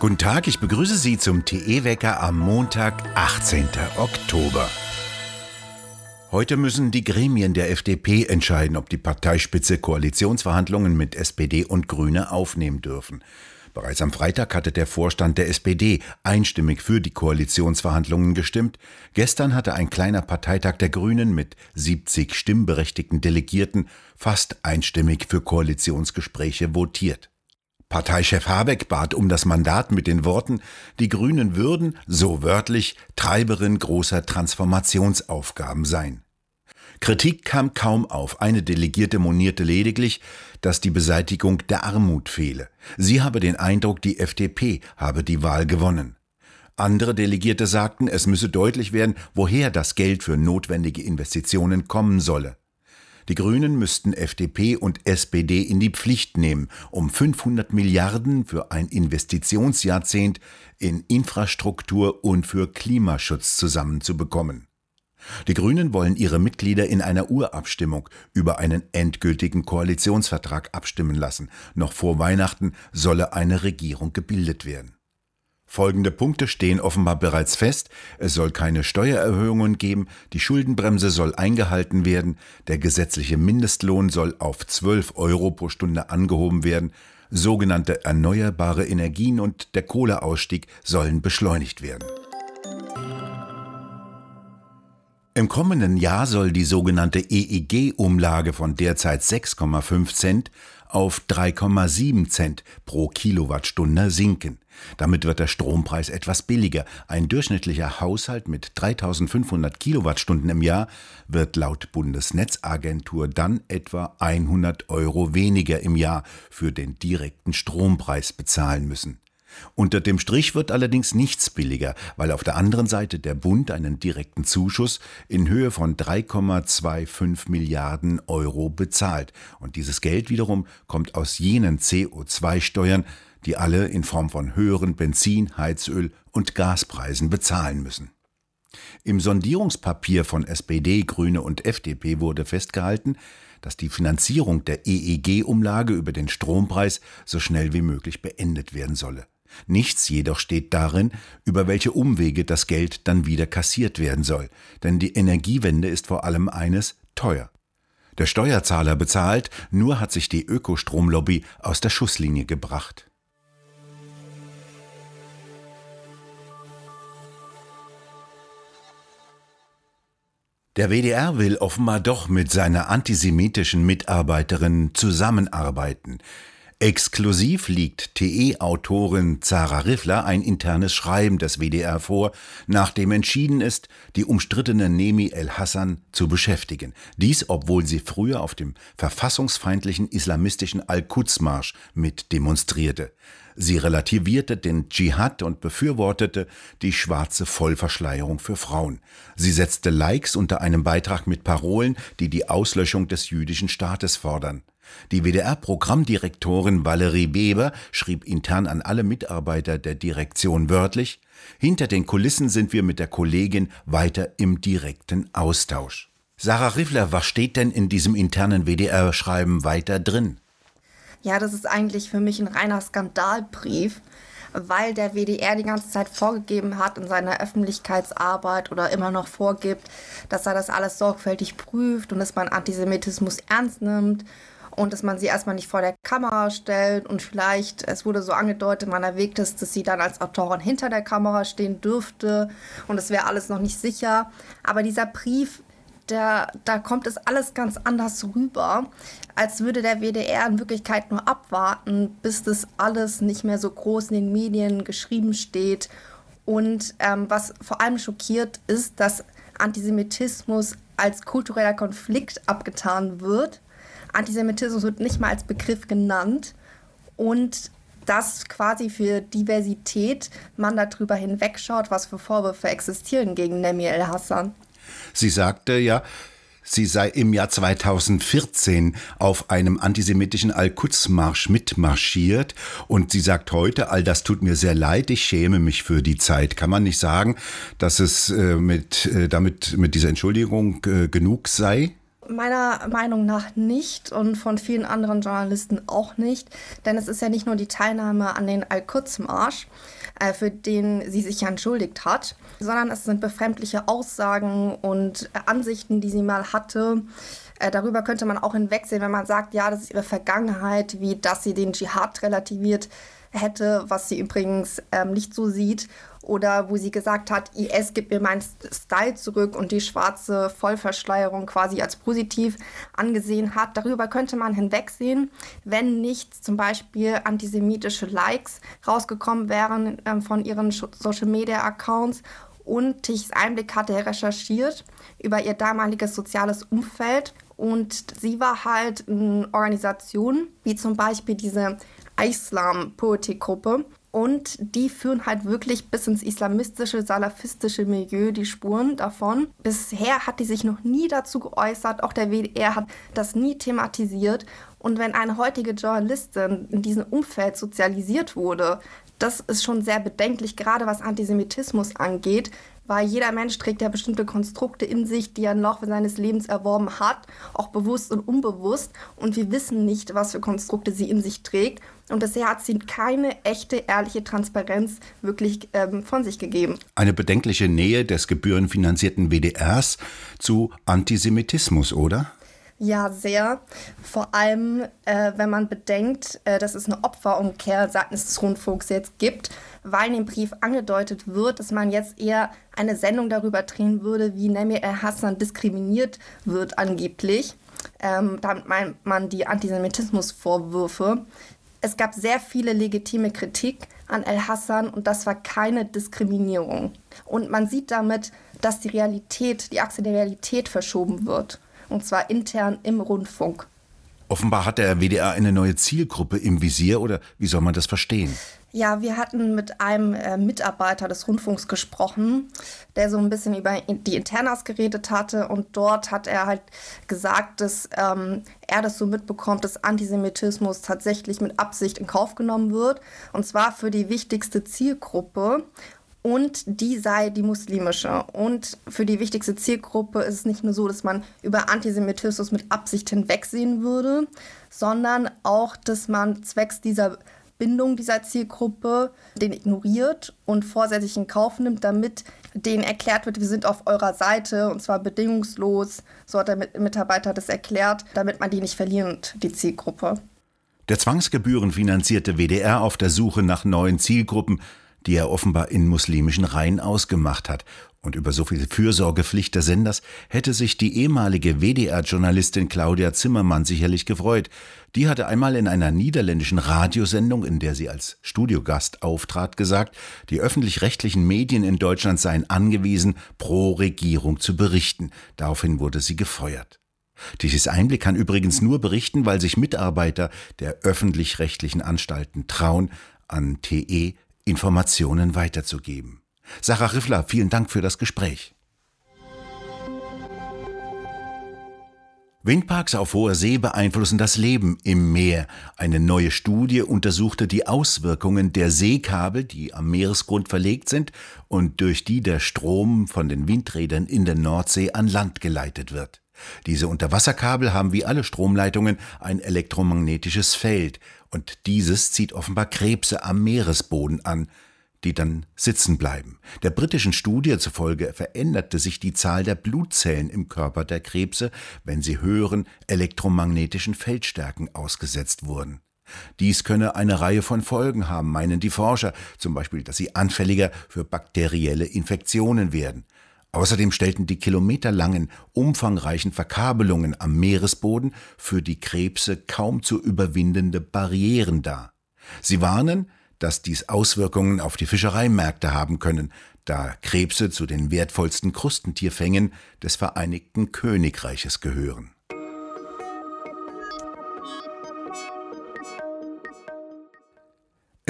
Guten Tag, ich begrüße Sie zum TE-Wecker am Montag, 18. Oktober. Heute müssen die Gremien der FDP entscheiden, ob die Parteispitze Koalitionsverhandlungen mit SPD und Grüne aufnehmen dürfen. Bereits am Freitag hatte der Vorstand der SPD einstimmig für die Koalitionsverhandlungen gestimmt. Gestern hatte ein kleiner Parteitag der Grünen mit 70 stimmberechtigten Delegierten fast einstimmig für Koalitionsgespräche votiert. Parteichef Habeck bat um das Mandat mit den Worten, die Grünen würden, so wörtlich, Treiberin großer Transformationsaufgaben sein. Kritik kam kaum auf. Eine Delegierte monierte lediglich, dass die Beseitigung der Armut fehle. Sie habe den Eindruck, die FDP habe die Wahl gewonnen. Andere Delegierte sagten, es müsse deutlich werden, woher das Geld für notwendige Investitionen kommen solle. Die Grünen müssten FDP und SPD in die Pflicht nehmen, um 500 Milliarden für ein Investitionsjahrzehnt in Infrastruktur und für Klimaschutz zusammenzubekommen. Die Grünen wollen ihre Mitglieder in einer Urabstimmung über einen endgültigen Koalitionsvertrag abstimmen lassen. Noch vor Weihnachten solle eine Regierung gebildet werden. Folgende Punkte stehen offenbar bereits fest. Es soll keine Steuererhöhungen geben, die Schuldenbremse soll eingehalten werden, der gesetzliche Mindestlohn soll auf 12 Euro pro Stunde angehoben werden, sogenannte erneuerbare Energien und der Kohleausstieg sollen beschleunigt werden. Im kommenden Jahr soll die sogenannte EEG-Umlage von derzeit 6,5 Cent auf 3,7 Cent pro Kilowattstunde sinken. Damit wird der Strompreis etwas billiger. Ein durchschnittlicher Haushalt mit 3500 Kilowattstunden im Jahr wird laut Bundesnetzagentur dann etwa 100 Euro weniger im Jahr für den direkten Strompreis bezahlen müssen. Unter dem Strich wird allerdings nichts billiger, weil auf der anderen Seite der Bund einen direkten Zuschuss in Höhe von 3,25 Milliarden Euro bezahlt. Und dieses Geld wiederum kommt aus jenen CO2-Steuern, die alle in Form von höheren Benzin, Heizöl und Gaspreisen bezahlen müssen. Im Sondierungspapier von SPD, Grüne und FDP wurde festgehalten, dass die Finanzierung der EEG-Umlage über den Strompreis so schnell wie möglich beendet werden solle. Nichts jedoch steht darin, über welche Umwege das Geld dann wieder kassiert werden soll, denn die Energiewende ist vor allem eines teuer. Der Steuerzahler bezahlt, nur hat sich die Ökostromlobby aus der Schusslinie gebracht. Der WDR will offenbar doch mit seiner antisemitischen Mitarbeiterin zusammenarbeiten. Exklusiv liegt TE-Autorin Zara Riffler ein internes Schreiben des WDR vor, nachdem entschieden ist, die umstrittene Nemi El-Hassan zu beschäftigen. Dies, obwohl sie früher auf dem verfassungsfeindlichen islamistischen Al-Quds-Marsch mit demonstrierte. Sie relativierte den Dschihad und befürwortete die schwarze Vollverschleierung für Frauen. Sie setzte Likes unter einem Beitrag mit Parolen, die die Auslöschung des jüdischen Staates fordern. Die WDR-Programmdirektorin Valerie Beber schrieb intern an alle Mitarbeiter der Direktion wörtlich, hinter den Kulissen sind wir mit der Kollegin weiter im direkten Austausch. Sarah Riffler, was steht denn in diesem internen WDR-Schreiben weiter drin? Ja, das ist eigentlich für mich ein reiner Skandalbrief, weil der WDR die ganze Zeit vorgegeben hat in seiner Öffentlichkeitsarbeit oder immer noch vorgibt, dass er das alles sorgfältig prüft und dass man Antisemitismus ernst nimmt und dass man sie erstmal nicht vor der Kamera stellt und vielleicht, es wurde so angedeutet, man erwägt es, dass sie dann als Autorin hinter der Kamera stehen dürfte und es wäre alles noch nicht sicher. Aber dieser Brief, der, da kommt es alles ganz anders rüber, als würde der WDR in Wirklichkeit nur abwarten, bis das alles nicht mehr so groß in den Medien geschrieben steht. Und ähm, was vor allem schockiert, ist, dass Antisemitismus als kultureller Konflikt abgetan wird Antisemitismus wird nicht mal als Begriff genannt und dass quasi für Diversität man darüber hinwegschaut, was für Vorwürfe existieren gegen Nemi El-Hassan. Sie sagte ja, sie sei im Jahr 2014 auf einem antisemitischen Al-Quds-Marsch mitmarschiert und sie sagt heute, all das tut mir sehr leid, ich schäme mich für die Zeit. Kann man nicht sagen, dass es äh, mit, äh, damit, mit dieser Entschuldigung äh, genug sei? Meiner Meinung nach nicht und von vielen anderen Journalisten auch nicht, denn es ist ja nicht nur die Teilnahme an den Al-Quds-Marsch, äh, für den sie sich ja entschuldigt hat, sondern es sind befremdliche Aussagen und äh, Ansichten, die sie mal hatte. Äh, darüber könnte man auch hinwegsehen, wenn man sagt, ja, das ist ihre Vergangenheit, wie dass sie den Dschihad relativiert hätte, was sie übrigens ähm, nicht so sieht oder wo sie gesagt hat, IS gibt mir meinen Style zurück und die schwarze Vollverschleierung quasi als positiv angesehen hat. Darüber könnte man hinwegsehen, wenn nicht zum Beispiel antisemitische Likes rausgekommen wären äh, von ihren Social-Media-Accounts und Tichs Einblick hatte er recherchiert über ihr damaliges soziales Umfeld und sie war halt in Organisationen wie zum Beispiel diese Islam-Poetik-Gruppe, und die führen halt wirklich bis ins islamistische, salafistische Milieu die Spuren davon. Bisher hat die sich noch nie dazu geäußert, auch der WDR hat das nie thematisiert. Und wenn eine heutige Journalistin in diesem Umfeld sozialisiert wurde, das ist schon sehr bedenklich, gerade was Antisemitismus angeht, weil jeder Mensch trägt ja bestimmte Konstrukte in sich, die er im Laufe seines Lebens erworben hat, auch bewusst und unbewusst. Und wir wissen nicht, was für Konstrukte sie in sich trägt. Und bisher hat sie keine echte, ehrliche Transparenz wirklich ähm, von sich gegeben. Eine bedenkliche Nähe des gebührenfinanzierten WDRs zu Antisemitismus, oder? Ja, sehr. Vor allem, äh, wenn man bedenkt, äh, dass es eine Opferumkehr seitens des Rundfunks jetzt gibt, weil in dem Brief angedeutet wird, dass man jetzt eher eine Sendung darüber drehen würde, wie Nemir el-Hassan diskriminiert wird angeblich. Ähm, damit meint man die Antisemitismusvorwürfe. Es gab sehr viele legitime Kritik an El-Hassan und das war keine Diskriminierung. Und man sieht damit, dass die Realität, die Achse der Realität verschoben wird und zwar intern im Rundfunk. Offenbar hat der WDR eine neue Zielgruppe im Visier oder wie soll man das verstehen? Ja, wir hatten mit einem äh, Mitarbeiter des Rundfunks gesprochen, der so ein bisschen über die Internas geredet hatte und dort hat er halt gesagt, dass ähm, er das so mitbekommt, dass Antisemitismus tatsächlich mit Absicht in Kauf genommen wird und zwar für die wichtigste Zielgruppe und die sei die muslimische. Und für die wichtigste Zielgruppe ist es nicht nur so, dass man über Antisemitismus mit Absicht hinwegsehen würde, sondern auch, dass man zwecks dieser Bindung dieser Zielgruppe den ignoriert und vorsätzlich in Kauf nimmt, damit denen erklärt wird, wir sind auf eurer Seite und zwar bedingungslos. So hat der Mitarbeiter das erklärt, damit man die nicht verliert, die Zielgruppe. Der zwangsgebührenfinanzierte WDR auf der Suche nach neuen Zielgruppen die er offenbar in muslimischen Reihen ausgemacht hat. Und über so viel Fürsorgepflicht des Senders hätte sich die ehemalige WDR-Journalistin Claudia Zimmermann sicherlich gefreut. Die hatte einmal in einer niederländischen Radiosendung, in der sie als Studiogast auftrat, gesagt, die öffentlich-rechtlichen Medien in Deutschland seien angewiesen, pro Regierung zu berichten. Daraufhin wurde sie gefeuert. Dieses Einblick kann übrigens nur berichten, weil sich Mitarbeiter der öffentlich-rechtlichen Anstalten trauen, an TE Informationen weiterzugeben. Sarah Riffler, vielen Dank für das Gespräch. Windparks auf hoher See beeinflussen das Leben im Meer. Eine neue Studie untersuchte die Auswirkungen der Seekabel, die am Meeresgrund verlegt sind und durch die der Strom von den Windrädern in der Nordsee an Land geleitet wird. Diese Unterwasserkabel haben wie alle Stromleitungen ein elektromagnetisches Feld, und dieses zieht offenbar Krebse am Meeresboden an, die dann sitzen bleiben. Der britischen Studie zufolge veränderte sich die Zahl der Blutzellen im Körper der Krebse, wenn sie höheren elektromagnetischen Feldstärken ausgesetzt wurden. Dies könne eine Reihe von Folgen haben, meinen die Forscher, zum Beispiel, dass sie anfälliger für bakterielle Infektionen werden. Außerdem stellten die kilometerlangen, umfangreichen Verkabelungen am Meeresboden für die Krebse kaum zu überwindende Barrieren dar. Sie warnen, dass dies Auswirkungen auf die Fischereimärkte haben können, da Krebse zu den wertvollsten Krustentierfängen des Vereinigten Königreiches gehören.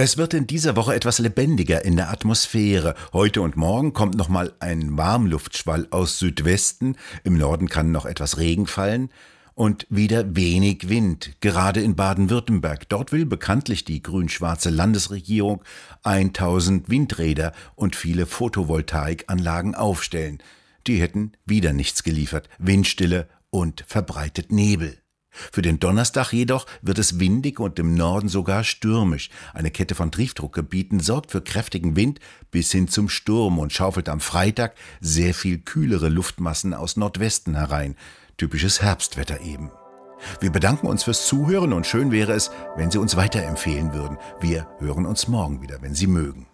Es wird in dieser Woche etwas lebendiger in der Atmosphäre. Heute und morgen kommt nochmal ein Warmluftschwall aus Südwesten. Im Norden kann noch etwas Regen fallen. Und wieder wenig Wind, gerade in Baden-Württemberg. Dort will bekanntlich die grün-schwarze Landesregierung 1000 Windräder und viele Photovoltaikanlagen aufstellen. Die hätten wieder nichts geliefert. Windstille und verbreitet Nebel. Für den Donnerstag jedoch wird es windig und im Norden sogar stürmisch. Eine Kette von Triefdruckgebieten sorgt für kräftigen Wind bis hin zum Sturm und schaufelt am Freitag sehr viel kühlere Luftmassen aus Nordwesten herein. Typisches Herbstwetter eben. Wir bedanken uns fürs Zuhören und schön wäre es, wenn Sie uns weiterempfehlen würden. Wir hören uns morgen wieder, wenn Sie mögen.